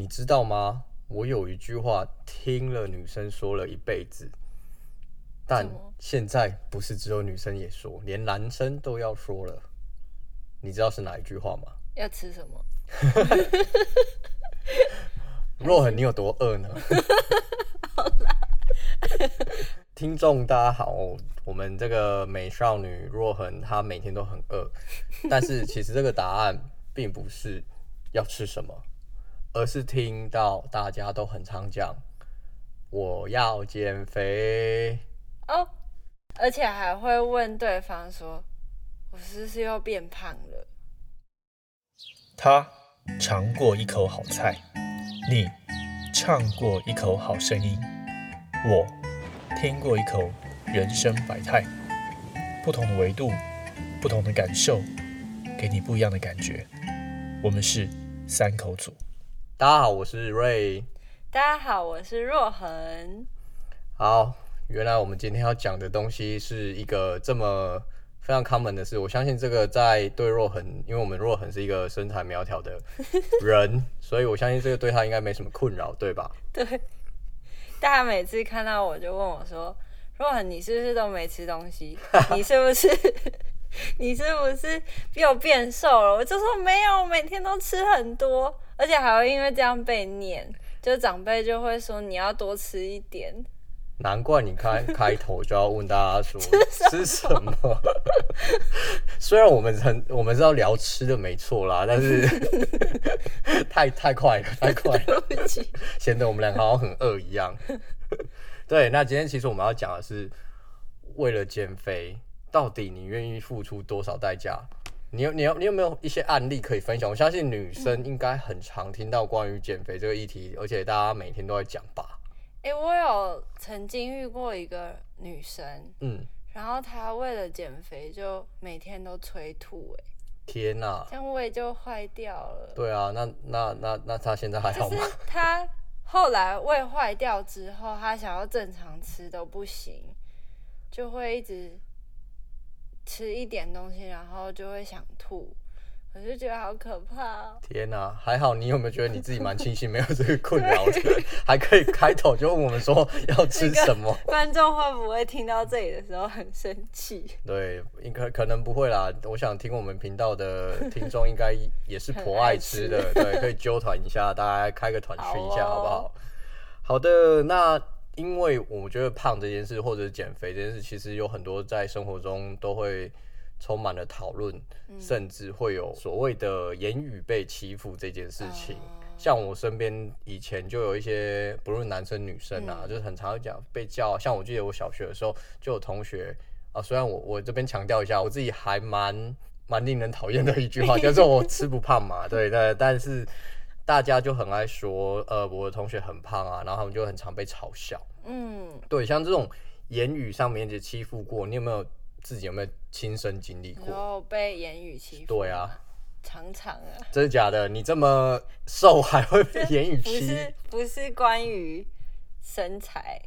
你知道吗？我有一句话听了女生说了一辈子，但现在不是只有女生也说，连男生都要说了。你知道是哪一句话吗？要吃什么？若恒，你有多饿呢？听众大家好，我们这个美少女若恒，她每天都很饿，但是其实这个答案并不是要吃什么，而是听到大家都很常讲我要减肥，哦，而且还会问对方说：“我是不是又变胖了他尝过一口好菜，你唱过一口好声音，我听过一口人生百态。不同的维度，不同的感受，给你不一样的感觉。我们是三口组。大家好，我是瑞。？”大家好，我是若恒。好，原来我们今天要讲的东西是一个这么非常 common 的事。我相信这个在对若恒，因为我们若恒是一个身材苗条的 人，所以我相信这个对他应该没什么困扰，对吧？对，大家每次看到我就问我说：“若恒，你是不是都没吃东西？你是不是 你是不是又变瘦了？”我就说没有，我每天都吃很多，而且还会因为这样被念，就长辈就会说你要多吃一点。难怪你开开头就要问大家说 吃什么。虽然我们很我们是要聊吃的没错啦，但是 太太快了，太快了。显得我们两个好像很饿一样。对，那今天其实我们要讲的是，为了减肥，到底你愿意付出多少代价？你有你有你有没有一些案例可以分享？我相信女生应该很常听到关于减肥这个议题，而且大家每天都在讲吧。哎、我有曾经遇过一个女生，嗯，然后她为了减肥就每天都催吐、哎，天哪、这样胃就坏掉了。对啊，那那那那她现在还好就是吗？她后来胃坏掉之后，她想要正常吃都不行，就会一直吃一点东西，然后就会想吐。我就觉得好可怕、哦。天哪、还好你有没有觉得你自己蛮庆幸没有这个 困扰的，还可以开头就问我们说要吃什么？观众会不会听到这里的时候很生气？对，应该可能不会啦。我想听我们频道的听众应该也是颇爱吃的，对，可以揪团一下，大家开个团 去一下，好不好？好的，那因为我觉得胖这件事或者减肥这件事，其实有很多在生活中都会充满了讨论，甚至会有所谓的言语被欺负这件事情。哦像我身边以前就有一些，不论男生女生啊，嗯就是很常讲被叫。像我记得我小学的时候就有同学啊，虽然我我这边强调一下，我自己还蛮蛮令人讨厌的一句话，叫做我吃不胖嘛，对对，但是大家就很爱说，呃，我的同学很胖啊，然后他们就很常被嘲笑。嗯，对，像这种言语上面的欺负过，你有没有自己有没有亲身经历然过？后被言语欺负。对啊，，常常啊，真的假的？你这么瘦还会被言语不欺？是不是关于身材，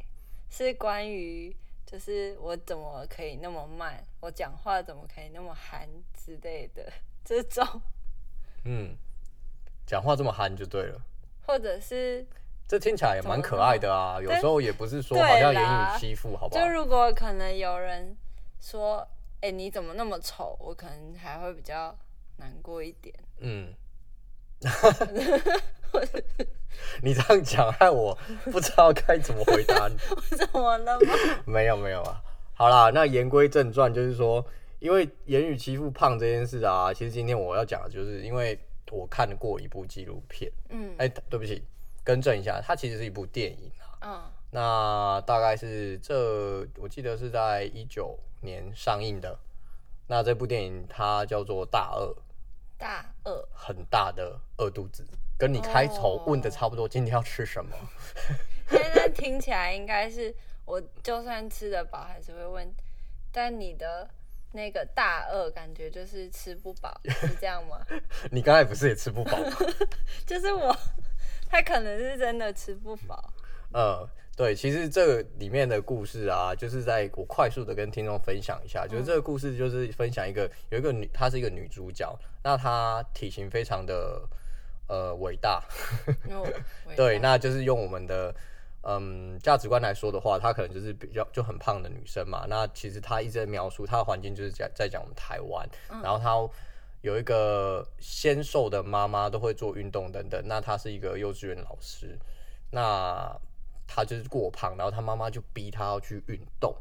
是关于就是我怎么可以那么慢，我讲话怎么可以那么含之类的这种，嗯，讲话这么憨就对了。或者是这听起来也蛮可爱的啊，有时候也不是说好像言啦语欺负，好不好就？如果可能有人说，哎、你怎么那么丑，我可能还会比较难过一点。嗯，你这样讲害我不知道该怎么回答你。怎么了吗？没有没有啊，好啦，那言归正传，就是说，因为言语欺负胖这件事啊，其实今天我要讲的就是，因为我看过一部纪录片，嗯哎、对不起，更正一下，它其实是一部电影啊。嗯那大概是这，我记得是在一九年上映的。那这部电影它叫做《大饿》，大饿，很大的饿肚子，跟你开头问的差不多。今天要吃什么？现在听起来应该是我就算吃得饱，还是会问，但你的那个大饿感觉就是吃不饱，是这样吗？你刚才不是也吃不饱吗？就是我，他可能是真的吃不饱。呃，对，其实这个里面的故事啊，就是在我快速的跟听众分享一下，就是这个故事就是分享一个有一个女，她是一个女主角，那她体型非常的呃伟大。对，那就是用我们的嗯价值观来说的话，她可能就是比较就很胖的女生嘛。那其实她一直在描述她的环境，就是在在讲我们台湾，然后她有一个纤瘦的妈妈，都会做运动等等。那她是一个幼稚园老师，那她就是过胖，然后她妈妈就逼她要去运动。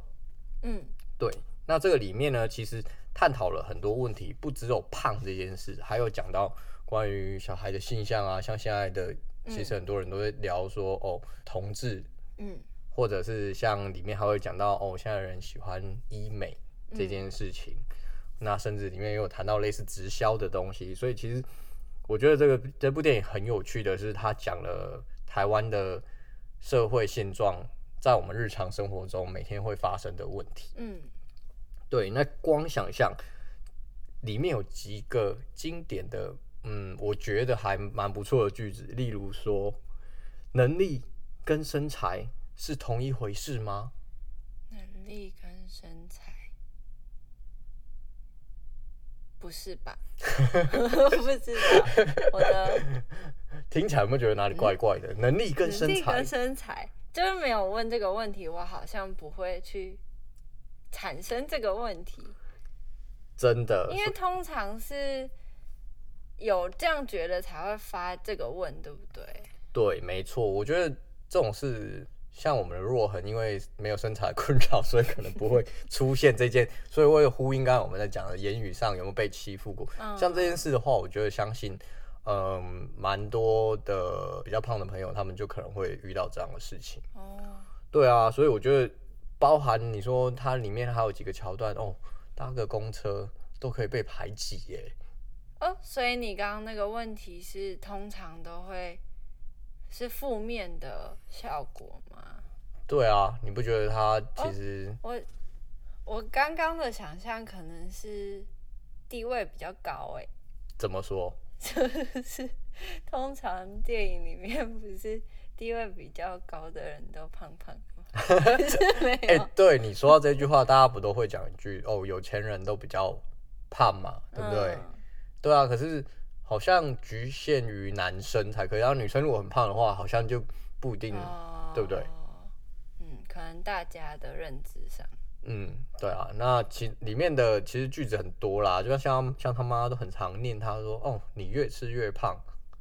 嗯对，那这个里面呢，其实探讨了很多问题，不只有胖这件事，还有讲到关于小孩的性向啊，像现在的，其实很多人都会聊说，哦，同志，嗯。或者是像里面还会讲到，哦，现在人喜欢医美这件事情，那甚至里面也有谈到类似直销的东西，所以其实我觉得这个这部电影很有趣的是，它讲了台湾的社会现状。在我们日常生活中每天会发生的问题，嗯。对，那光想象里面有几个经典的，嗯，我觉得还蛮不错的句子，例如说，能力跟身材是同一回事吗？能力跟身材，不是吧？不知道，我的 听起来有没有觉得哪里怪怪的？能力跟身材能力跟，身材，就是没有问这个问题，我好像不会去产生这个问题，真的因为通常是有这样觉得才会发这个问，对不对？对，没错，我觉得这种事。像我们的若痕，因为没有身材困扰，所以可能不会出现这件。所以为了呼应刚刚我们在讲的言语上有没有被欺负过，嗯像这件事的话，我觉得相信，嗯，蛮多的比较胖的朋友，他们就可能会遇到这样的事情。哦，对啊，所以我觉得，包含你说它里面还有几个桥段哦，搭个公车都可以被排挤耶。哦，所以你刚刚那个问题是通常都会是负面的效果吗？对啊，你不觉得他哦其实、我我刚刚的想象可能是地位比较高哎、怎么说？就是通常电影里面不是地位比较高的人都胖胖的吗？哎、有，对你说到这句话，大家不都会讲一句哦，有钱人都比较胖嘛，对不对？嗯对啊，可是好像局限于男生才可以，然后女生如果很胖的话，好像就不一定。哦对不对？嗯，可能大家的认知上，嗯，对啊，那其里面的其实句子很多啦，就像像像他妈都很常念他说，哦，你越吃越胖，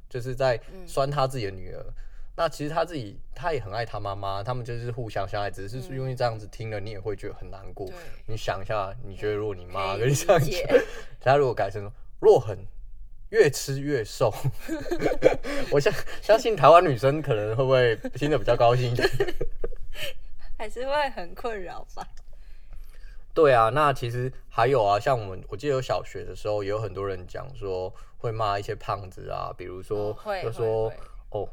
就是在嗯酸他自己的女儿。那其实他自己他也很爱他妈妈，他们就是互相相爱，只是说因为这样子听了，你也会觉得很难过。对，你想一下，你觉得如果你妈跟你这样讲，他如果改成说若很越吃越瘦，我相相信台湾女生可能会不会听得比较高兴一点？还是会很困扰吧。对啊，那其实还有啊，像我们我记得有小学的时候，也有很多人讲说会骂一些胖子啊，比如说、就说哦，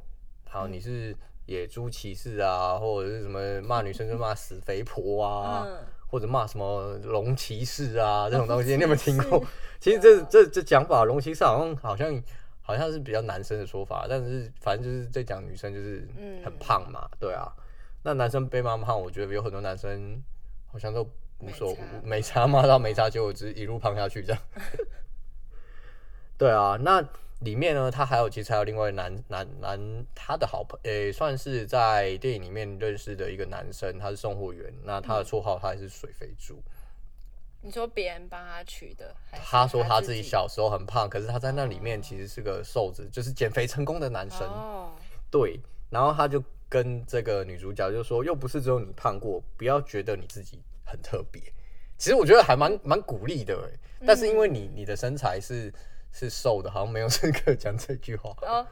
好你是野猪骑士啊，或者是什么骂女生就骂死肥婆啊，嗯，或者骂什么龙骑士啊这种东西，你有没有听过？其实这这这讲法，龙骑士好像好像好像是比较男生的说法，但是反正就是在讲女生就是嗯很胖嘛，对啊。那男生被骂胖，我觉得有很多男生好像都无所没差骂到没差，结果只是一路胖下去这样。对啊，那里面呢，他还有其实还有另外男男男他的好朋，诶、算是在电影里面认识的一个男生，他是送货员，那他的绰号他也是水肥猪。你说别人帮他取的，他说他自自己小时候很胖，可是他在那里面其实是个瘦子，就是减肥成功的男生。哦，对，然后他就跟这个女主角就说，又不是只有你胖过，不要觉得你自己很特别。其实我觉得还蛮蛮鼓励的哎，但是因为你你的身材是是瘦的，好像没有 资格讲这句话。哦，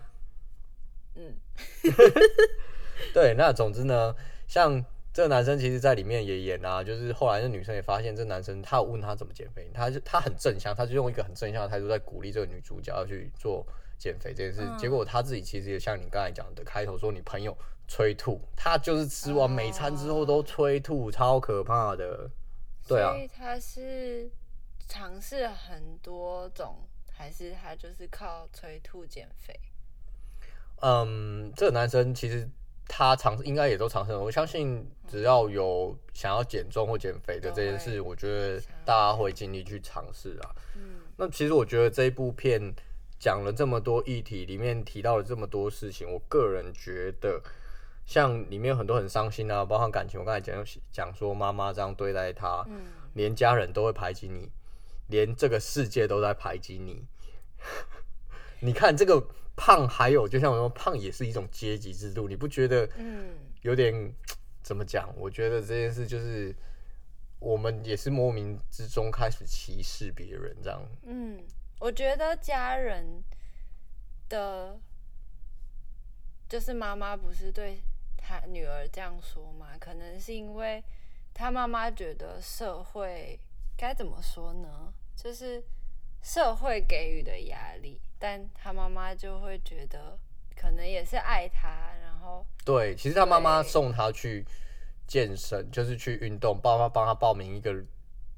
嗯，对，那总之呢，像这个男生其实在里面也演啊，就是后来那女生也发现这男生，他有问他怎么减肥，他就他很正向，他就用一个很正向的态度在鼓励这个女主角要去做减肥这件事。嗯结果他自己其实也像你刚才讲的开头说，你朋友催吐，他就是吃完每餐之后都催吐，超可怕的。对啊所，以他是尝试了很多种，还是他就是靠催吐减肥？嗯，这个男生其实他尝应该也都尝试了，我相信只要有想要减重或减肥的这件事，我觉得大家会尽力去尝试啊。嗯那其实我觉得这一部片讲了这么多议题，里面提到了这么多事情，我个人觉得，像里面有很多很伤心啊，包含感情。我刚才讲讲说妈妈这样对待他，嗯连家人都会排挤你，连这个世界都在排挤你。你看这个胖，还有就像我说，胖也是一种阶级制度，你不觉得嗯有点怎么讲？我觉得这件事就是我们也是莫名之中开始歧视别人，这样。嗯，我觉得家人的，就是妈妈不是对她女儿这样说嘛？可能是因为她妈妈觉得社会该怎么说呢？就是社会给予的压力，但他妈妈就会觉得可能也是爱他，然后对，其实他妈妈送他去健身，就是去运动，帮他帮他报名一个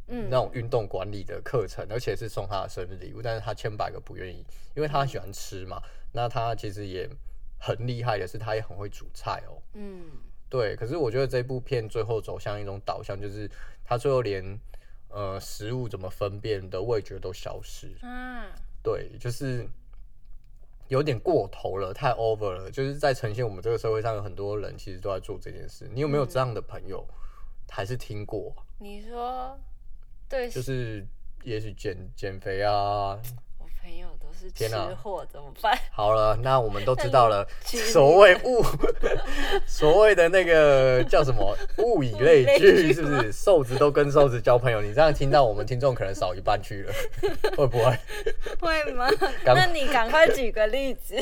嗯那种运动管理的课程，而且是送他的生日礼物，但是他千百个不愿意，因为他喜欢吃嘛。那他其实也很厉害的是，他也很会煮菜哦。嗯对，可是我觉得这部片最后走向一种导向，就是他最后连呃食物怎么分辨的味觉都消失。嗯，对，就是有点过头了，太 over 了，就是在呈现我们这个社会上有很多人其实都在做这件事。你有没有这样的朋友？还是听过？你说对，就是也许减减肥啊。我朋友都是吃天哪货，怎么办？好了，那我们都知道了，所谓物，所谓的那个叫什么物以类聚，聚是不是？瘦子都跟瘦子交朋友，你这样听到我们听众可能少一半去了，会不会？会吗？那你赶快举个例子。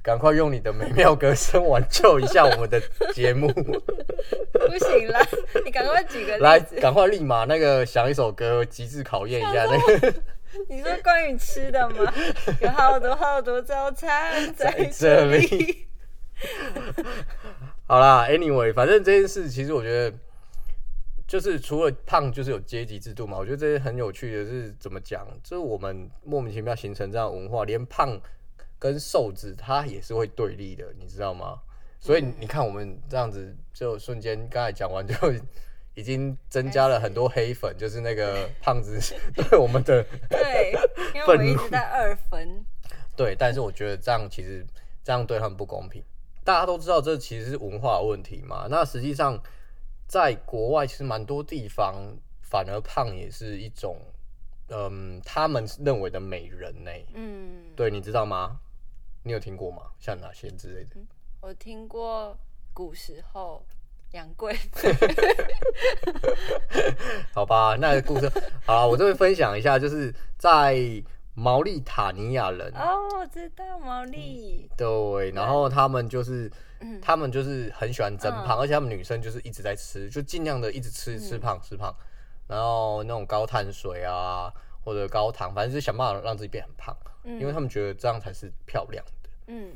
赶快用你的美妙歌声挽救一下我们的节目。不行啦，你赶快举个来，例子。赶快立马那个想一首歌，极致考验一下那个 你说关于吃的吗？有好多好多早餐在在这这里里。好啦，anyway，反正这件事其实我觉得，就是除了胖，就是有阶级制度嘛。我觉得这些很有趣的是怎么讲，就是我们莫名其妙形成这样的文化，连胖跟瘦子他也是会对立的，你知道吗？所以你看我们这样子，就瞬间刚才讲完就。已经增加了很多黑粉，就是那个 胖子 对我们的对，因为我 一直在二分。对，但是我觉得这样其实这样对他们不公平。大家都知道这其实是文化的问题嘛。那实际上在国外其实蛮多地方反而胖也是一种，嗯，他们认为的美人呢、嗯，对，你知道吗？你有听过吗？像哪些之类的？我听过古时候杨贵 好吧，那个故事好啦我这边分享一下，就是在毛利塔尼亚人，哦，我知道毛利。对，然后他们就是，嗯。他们就是很喜欢增胖，嗯。而且他们女生就是一直在吃，就尽量的一直吃吃嗯胖吃胖，然后那种高碳水啊或者高糖，反正就是想办法让自己变很胖，因为他们觉得这样才是漂亮的。嗯。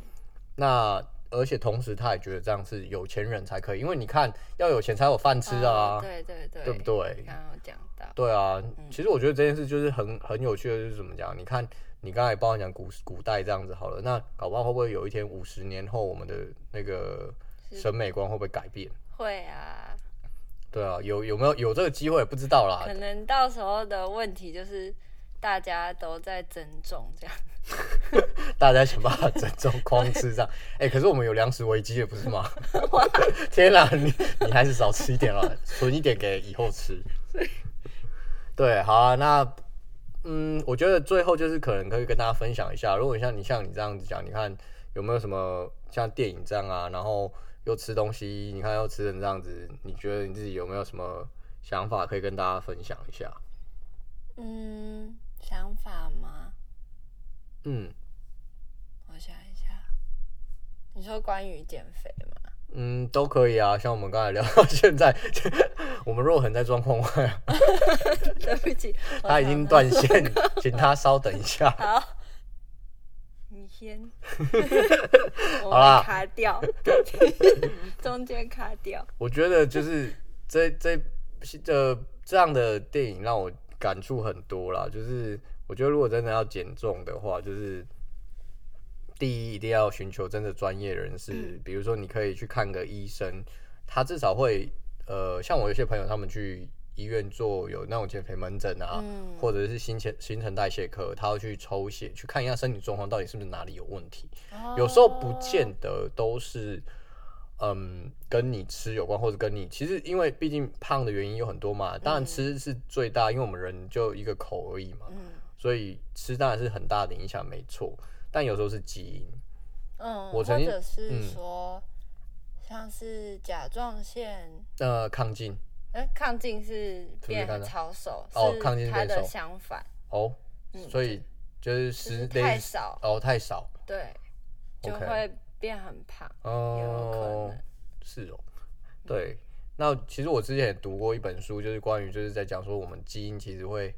那而且同时他也觉得这样是有钱人才可以，因为你看要有钱才有饭吃啊，哦对对对，对不对？刚刚讲到，对啊，嗯其实我觉得这件事就是很很有趣的，就是怎么讲？你看，你刚才帮我讲古古代这样子好了，那搞不好会不会有一天五十年后，我们的那个审美观会不会改变？会啊，对啊，有有没有有这个机会不知道啦可。能到时候的问题就是大家都在增重这样。大家想办法增重狂吃这样。哎、可是我们有粮食危机了，不是吗？天哪、你你还是少吃一点了，存一点给以后吃。对，好啊，那嗯，我觉得最后就是可能可以跟大家分享一下，如果像你像你这样子讲，你看有没有什么像电影这样啊，然后又吃东西，你看又吃成这样子，你觉得你自己有没有什么想法可以跟大家分享一下？嗯，想法吗？嗯我想一下，你说关于减肥吗？嗯，都可以啊，像我们刚才聊到现在，我们若恒在状况外啊，对不起，他已经断线，请他稍等一下。好，你先，我好啦卡掉，中间卡掉。我觉得就是这这这这样的电影让我感触很多啦。就是我觉得如果真的要减重的话，就是第一一定要寻求真的专业人士，嗯比如说你可以去看个医生，他至少会呃，像我有些朋友他们去医院做有那种减肥门诊啊，嗯或者是新陈新陈代谢科，他要去抽血去看一下身体状况到底是不是哪里有问题。有时候不见得都是，嗯，跟你吃有关，或者跟你其实因为毕竟胖的原因有很多嘛，当然吃是最大，因为我们人就一个口而已嘛，嗯。所以吃当然是很大的影响，没错。但有时候是基因，嗯，我曾经或者是嗯。说，像是甲状腺，呃，亢进。哎，亢进是变超瘦，哦是亢进是变瘦它的相反，哦，嗯所以就是就食太少，哦，太少。对，就会变很胖，也有可哦能，，是哦，对。那其实我之前也读过一本书，就是关于就是在讲说我们基因其实会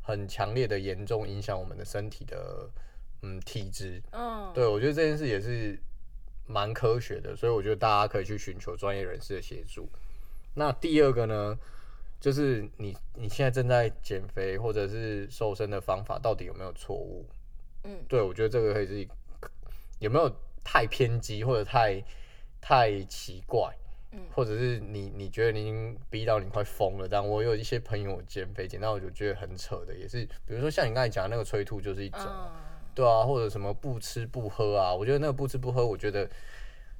很强烈的严重影响我们的身体的嗯体质。嗯，对我觉得这件事也是蛮科学的，所以我觉得大家可以去寻求专业人士的协助。那第二个呢，就是你你现在正在减肥或者是瘦身的方法到底有没有错误？嗯对我觉得这个可以是一个有没有太偏激或者太太奇怪，嗯或者是你你觉得你已经逼到你快疯了，但我有一些朋友减肥减到我就觉得很扯的，也是比如说像你刚才讲的那个催吐就是一种。嗯，对啊，或者什么不吃不喝啊，我觉得那个不吃不喝，我觉得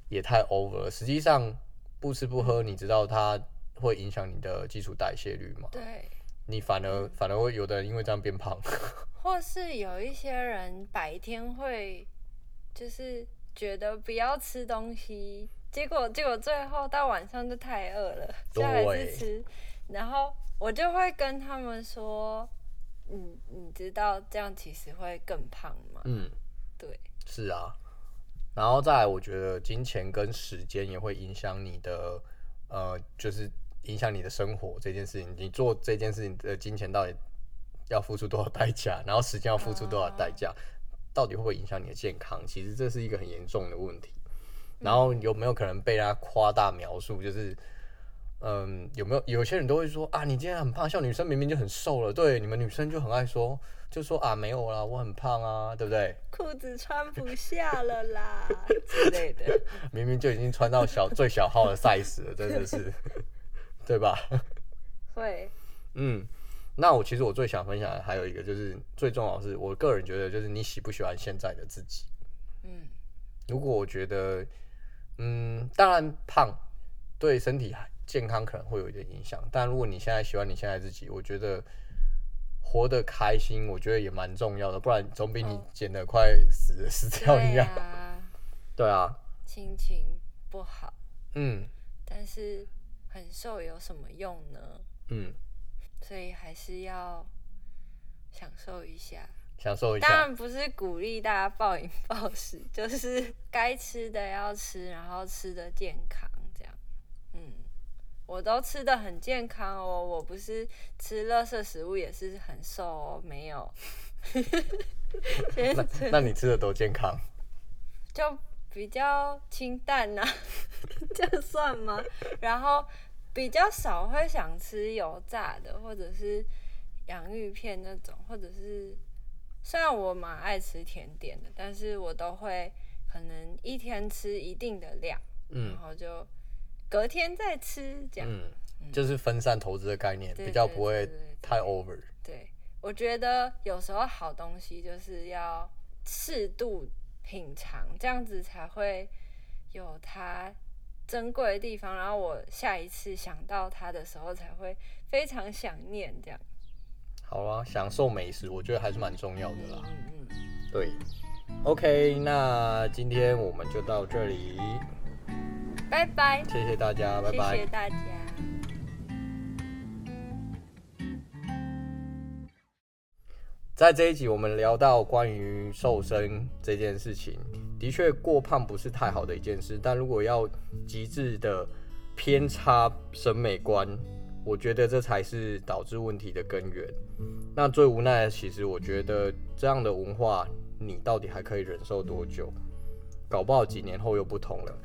也太 over 了。实际上不吃不喝，你知道它会影响你的基础代谢率吗？对，你反而反而会有的人因为这样变胖。或是有一些人白天会就是觉得不要吃东西，结果结果最后到晚上就太饿了，所以还对是吃。然后我就会跟他们说，你，你知道这样其实会更胖吗？嗯，对，是啊。然后再来，我觉得金钱跟时间也会影响你的，呃，就是影响你的生活这件事情。你做这件事情的金钱到底要付出多少代价，然后时间要付出多少代价，到底会不会影响你的健康？其实这是一个很严重的问题。然后有没有可能被人家夸大描述？就是，嗯，有没有有些人都会说啊，你今天很胖，像女生明明就很瘦了，对，你们女生就很爱说，就说啊没有啦，我很胖啊，对不对？裤子穿不下了啦 之类的。明明就已经穿到小 最小号的 size 了，真的是，对吧？会，嗯，那我其实我最想分享的还有一个，就是最重要的是，我个人觉得就是你喜不喜欢现在的自己。嗯如果我觉得，嗯，当然胖对身体健康可能会有一点影响，但如果你现在喜欢你现在自己，我觉得活得开心，我觉得也蛮重要的，不然总比你哦减得快死死掉一对样。啊，对啊，心情不好，嗯但是很瘦有什么用呢？嗯，所以还是要享受一下。享受一下。当然不是鼓励大家暴饮暴食，就是该吃的要吃，然后吃的健康这样。嗯，我都吃的很健康哦，我不是吃垃圾食物也是很瘦哦，没有。那那你吃的多健康？就比较清淡呐、这样算吗？然后比较少会想吃油炸的，或者是洋芋片那种，或者是虽然我蛮爱吃甜点的，但是我都会可能一天吃一定的量，嗯然后就隔天再吃这样。嗯，就是分散投资的概念，比较不会太 over。对，我觉得有时候好东西就是要适度品尝，这样子才会有它珍贵的地方。然后我下一次想到它的时候，才会非常想念这样。好啊，享受美食，我觉得还是蛮重要的啦。嗯嗯，对，OK，那今天我们就到这里，拜拜，谢谢大家，拜拜谢拜。谢大家。在这一集，我们聊到关于瘦身这件事情，的确过胖不是太好的一件事，但如果要极致的偏差审美观，我觉得这才是导致问题的根源。那最无奈的，其实我觉得这样的文化，你到底还可以忍受多久？搞不好几年后又不同了。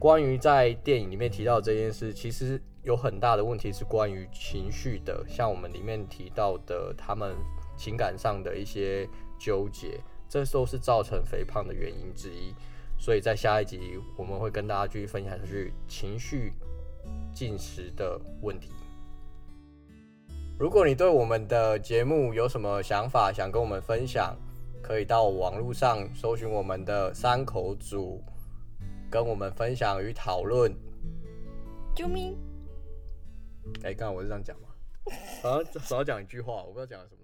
关于在电影里面提到这件事，其实有很大的问题是关于情绪的，像我们里面提到的，他们情感上的一些纠结，这都是造成肥胖的原因之一。所以在下一集我们会跟大家继续分享下去情绪进食的问题。如果你对我们的节目有什么想法，想跟我们分享，可以到网络上搜寻我们的三口组，跟我们分享与讨论。救命！哎、刚刚我是这样讲吗？好像少讲一句话，我不知道讲了什么。